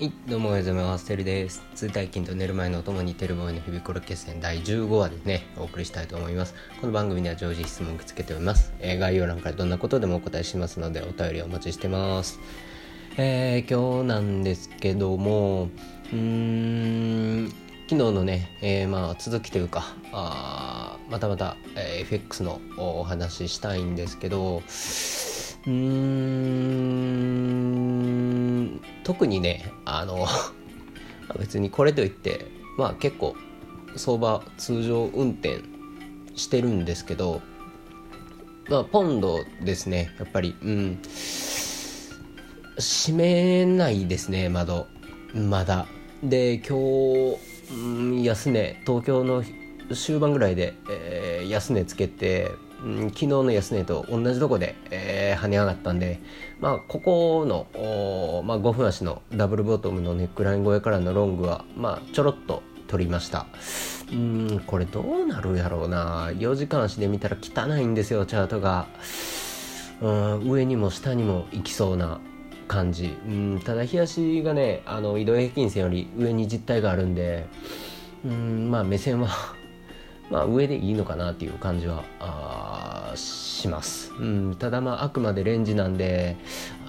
はい、どうもおはようございます。テルです。通退勤と寝る前のお供にテルボーイの日々コロ決戦第15話ですね、お送りしたいと思います。この番組では常時質問を受け付けております。えー概要欄からどんなことでもお答えしますので、お便りお待ちしてます。えー今日なんですけども、うーん、昨日のね、えーまあ続きというか、あまたまた、えー FX のお話ししたいんですけど、うーん特にねあの 別にこれといってまあ結構相場通常運転してるんですけどまあポンドですねやっぱり。うん。閉めないですね窓まだ。で今日、うん、安値東京の終盤ぐらいで、えー安値つけて、うん、昨日の安値と同じとこで、え跳ね上がったんで、まあ、ここの、まあ、5分足のダブルボトムのネックライン越えからのロングは、まあ、ちょろっと取りました。うんこれどうなるやろうな。4時間足で見たら汚いんですよチャートが。うん上にも下にも行きそうな感じ。うんただ日足がねあの移動平均線より上に実体があるんでうんまあ目線はまあ上でいいのかなっていう感じはあします、うん、ただまああくまでレンジなんで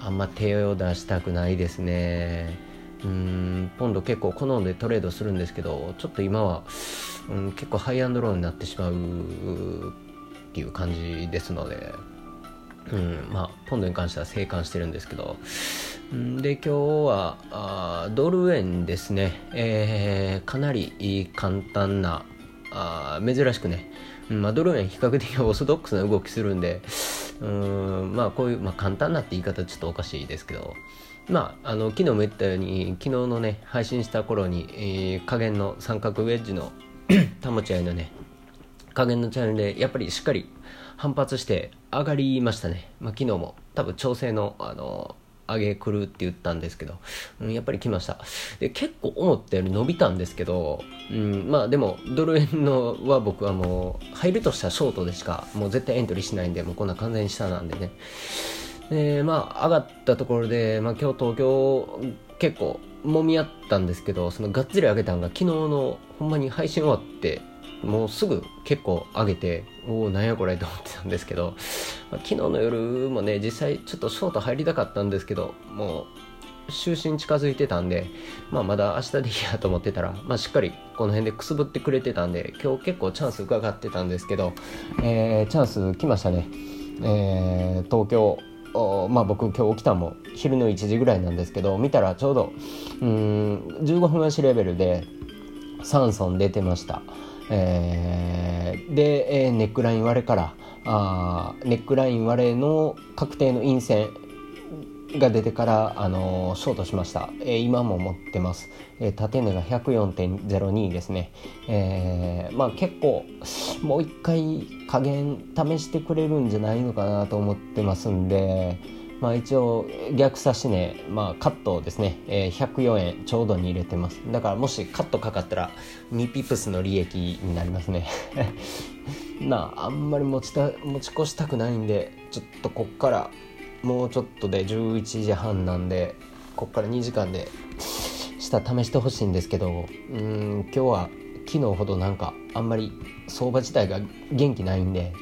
あんま手を出したくないですね。うんポンド結構好んでトレードするんですけどちょっと今は、うん、結構ハイアンドローになってしまうっていう感じですのでうん、まあポンドに関しては静観してるんですけどうんで今日はあドル円ですね、えーかなり簡単なあ珍しくね、うんまあ、ドル円比較的 オーソドックスな動きするんでうんまあこういう、まあ、簡単なって言い方ちょっとおかしいですけど。まあ、あの昨日も言ったように昨日のね配信した頃に、えー加減の三角ウェッジの 保ち合いのね加減のチャンネルでやっぱりしっかり反発して上がりましたね、まあ、昨日も多分調整のあの上げ来るって言ったんですけど、うん、やっぱり来ました。で結構思ったより伸びたんですけど、うん、まあでもドル円のは僕はもう入るとしたらショートでしかもう絶対エントリーしないんでもうこんな完全に下なんでね。でまあ上がったところで、まあ、今日東京結構揉み合ったんですけどそのがっつり上げたんが昨日のほんまに配信終わってもうすぐ結構上げておおなんやこれと思ってたんですけど、まあ昨日の夜もね実際ちょっとショート入りたかったんですけどもう就寝近づいてたんで、まあ、まだ明日でいいやと思ってたら、まあ、しっかりこの辺でくすぶってくれてたんで今日結構チャンス伺ってたんですけど、えーチャンス来ましたね、えー東京まあ僕今日起きたのも昼の1時ぐらいなんですけど見たらちょうどうん15分足レベルで3損出てました、えーで、えーネックライン割れからあネックライン割れの確定の陰線が出てから、あのーショートしました、えー今も持ってます、えー縦値が104.02ですね、えーまあ結構もう一回加減試してくれるんじゃないのかなと思ってますんでまあ一応逆差し値、まあ、カットですね、えー104円ちょうどに入れてます。だからもしカットかかったら2ピプスの利益になりますね。まああんまり持ちた持ち越したくないんでちょっとこっからもうちょっとで11時半なんでこっから2時間で下試してほしいんですけどうん今日は昨日ほどなんかあんまり相場自体が元気ないんで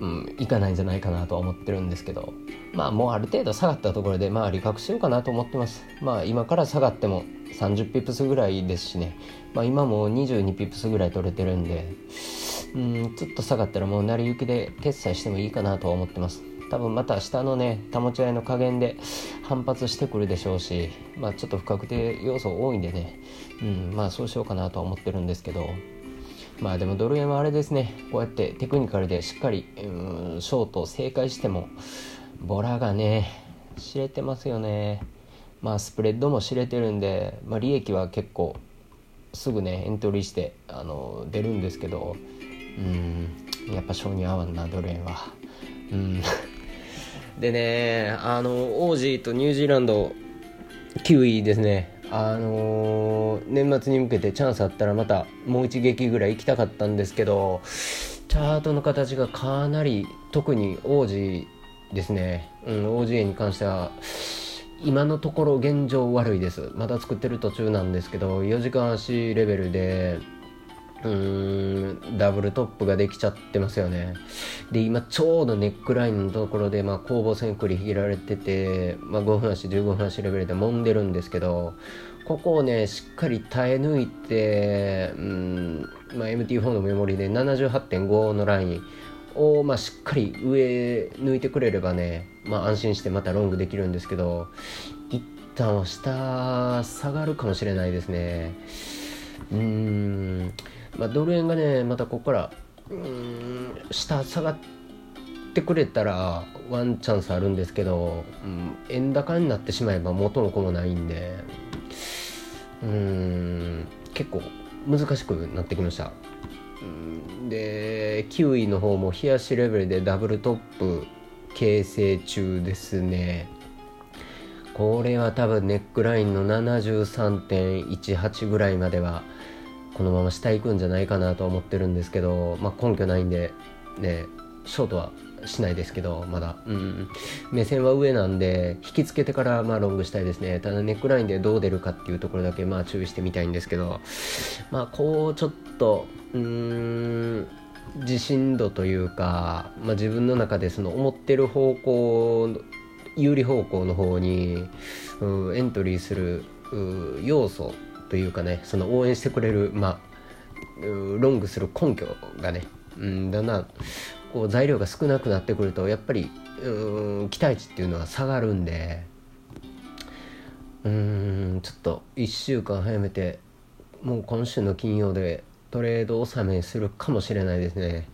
うん、いかないんじゃないかなとは思ってるんですけど。まあもうある程度下がったところでまあ利確しようかなと思ってます。まあ今から下がっても30ピップスぐらいですしね。まあ今も22ピップスぐらい取れてるんでうんちょっと下がったらもう成り行きで決済してもいいかなとは思ってます。多分また下のね保ち合いの加減で反発してくるでしょうしまあちょっと不確定要素多いんでね。うんまあそうしようかなとは思ってるんですけど。まあでもドル円はあれですね。こうやってテクニカルでしっかりうんショートを正解してもボラがね知れてますよね。まあスプレッドも知れてるんで、まあ、利益は結構すぐねエントリーしてあの出るんですけどうんやっぱ性に合わんなドル円は。うん。でねあのオージーとニュージーランド9位ですね。あのー年末に向けてチャンスあったらまたもう一撃ぐらい行きたかったんですけどチャートの形がかなり特に王子ですね、うん、王子園に関しては今のところ現状悪いです。まだ作ってる途中なんですけど4時間足レベルでうんダブルトップができちゃってますよね。で今ちょうどネックラインのところで、まあ、攻防戦繰り広げられてて、まあ、5分足15分足レベルで揉んでるんですけどここをねしっかり耐え抜いてうん、まあ、MT4 のメモリで78.5のラインを、まあ、しっかり上抜いてくれればね、まあ、安心してまたロングできるんですけど一旦下下がるかもしれないですね。うーんまあ、ドル円がねまたここからうん。下下がってくれたらワンチャンスあるんですけど、うん、円高になってしまえば元の子もないんでうん結構難しくなってきました。でキウイの方も冷やしレベルでダブルトップ形成中ですね。これは多分ネックラインの73.18ぐらいまではこのまま下行くんじゃないかなと思ってるんですけど、まあ、根拠ないんでねショートはしないですけどまだ、うん、目線は上なんで引きつけてからまあロングしたいですね。ただネックラインでどう出るかっていうところだけまあ注意してみたいんですけどまあこうちょっとうーん自信度というか、まあ、自分の中でその思ってる方向有利方向の方に、うん、エントリーする要素というかねその応援してくれるまあロングする根拠がね、うん、だんだんこう材料が少なくなってくるとやっぱりうん期待値っていうのは下がるんでうんちょっと1週間早めてもう今週の金曜でトレード納めするかもしれないですね、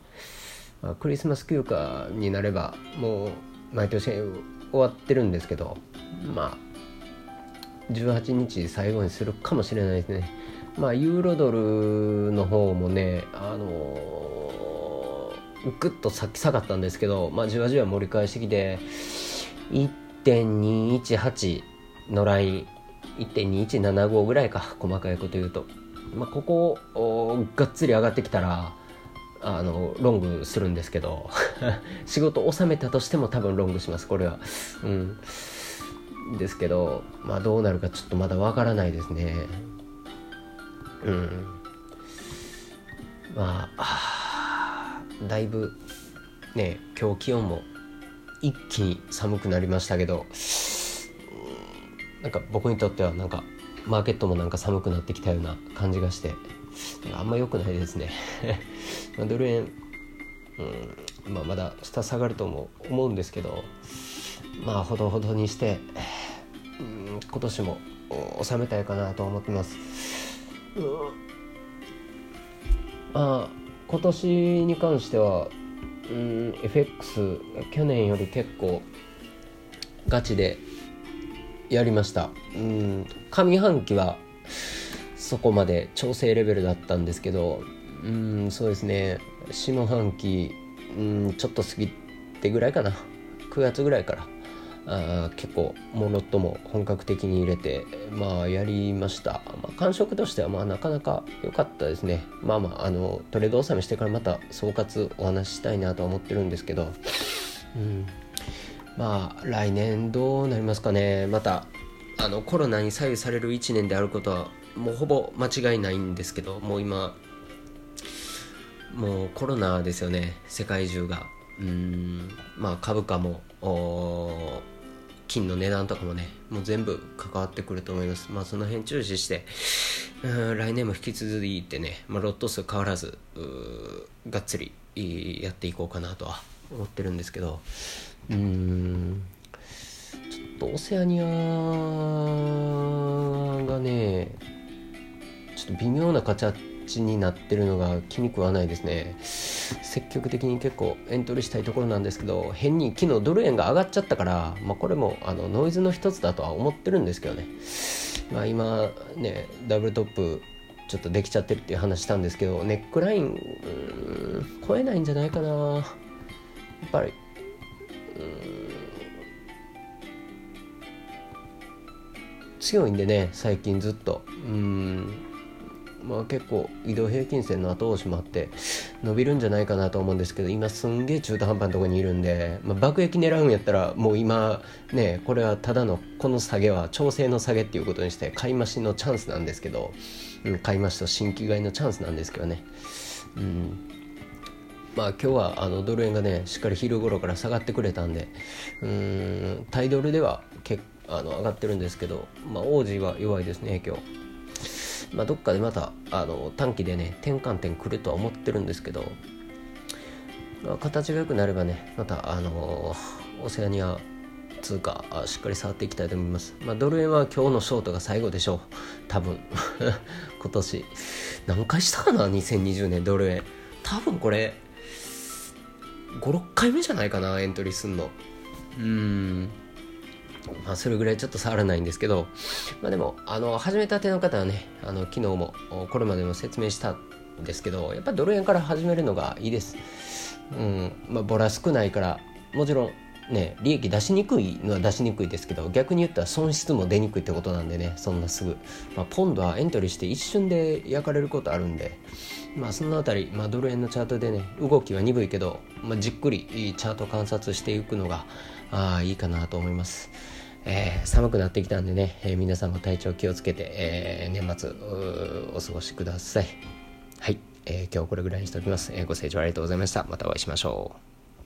まあ、クリスマス休暇になればもう毎年終わってるんですけどまあ18日最後にするかもしれないですね。まあ、ユーロドルの方もね、あのー、ぐっとさっき下がったんですけど、まあ、じわじわ盛り返してきて、1.218のライン、1.2175ぐらいか、細かいこと言うと。まあ、ここをがっつり上がってきたら、あのロングするんですけど 仕事収めたとしても多分ロングしますこれはうんですけど、まあどうなるかちょっとまだわからないですね。うん。まあ、だいぶね、今日気温も一気に寒くなりましたけど、なんか僕にとってはなんかマーケットもなんか寒くなってきたような感じがして、あんま良くないですね。ドル円、うんまあ、まだ下下がるとも思うんですけど、まあほどほどにして、今年も収めたいかなと思ってます。うん、まあ今年に関しては、うん、FX 去年より結構ガチでやりました。うん、上半期はそこまで調整レベルだったんですけど、うん、そうですね下半期、うん、ちょっと過ぎてぐらいかな9月ぐらいからあ結構ものとも本格的に入れてまあやりました、まあ、感触としてはまあなかなか良かったですね。まあまああのトレード納めしてからまた総括お話ししたいなと思ってるんですけど。うん。まあ来年どうなりますかね。またあのコロナに左右される1年であることはもうほぼ間違いないんですけどもう今もうコロナですよね。世界中が。うんまあ株価も金の値段とかもねもう全部関わってくると思います。まあその辺注視して来年も引き続いてね、まあ、ロット数変わらずがっつりやっていこうかなとは思ってるんですけどうんちょっとオセアニアがねちょっと微妙な形になってるのが気に食わないですね。積極的に結構エントリーしたいところなんですけど変に昨日ドル円が上がっちゃったから、まあ、これもあのノイズの一つだとは思ってるんですけどね、まあ、今ねダブルトップちょっとできちゃってるっていう話したんですけどネックライン超えないんじゃないかな。やっぱり強いんでね最近ずっと。うんまあ、結構移動平均線の後押しもあって伸びるんじゃないかなと思うんですけど今すんげえ中途半端なところにいるんで、まあ、爆撃狙うんやったらもう今ねこれはただのこの下げは調整の下げっていうことにして買い増しのチャンスなんですけど、うん、買い増しと新規買いのチャンスなんですけどね、うん、まあ今日はあのドル円がねしっかり昼頃から下がってくれたんでうんタイドルでは結あの上がってるんですけど、まあ、王子は弱いですね今日。まあ、どっかでまたあの短期でね転換点来るとは思ってるんですけど、まあ、形が良くなればねまたあのオセアニア通貨しっかり触っていきたいと思います、まあ、ドル円は今日のショートが最後でしょう。多分。今年。何回したかな？2020年ドル円。多分これ56回目じゃないかなエントリーすんの。うん。まあ、それぐらいちょっと触らないんですけど、まあ、でもあの始めたての方はねあの昨日もこれまでも説明したんですけどやっぱドル円から始めるのがいいです、うんまあ、ボラ少ないからもちろんね利益出しにくいのは出しにくいですけど逆に言ったら損失も出にくいってことなんでねそんなすぐ、まあ、ポンドはエントリーして一瞬で焼かれることあるんでまあそのあたり、まあ、ドル円のチャートでね動きは鈍いけど、まあ、じっくりチャート観察していくのがあいいかなと思います。えー、寒くなってきたんでね、えー、皆さんも体調気をつけて、えー、年末お過ごしください。はい、え今日これぐらいにしておきます、えご清聴ありがとうございました。またお会いしましょう。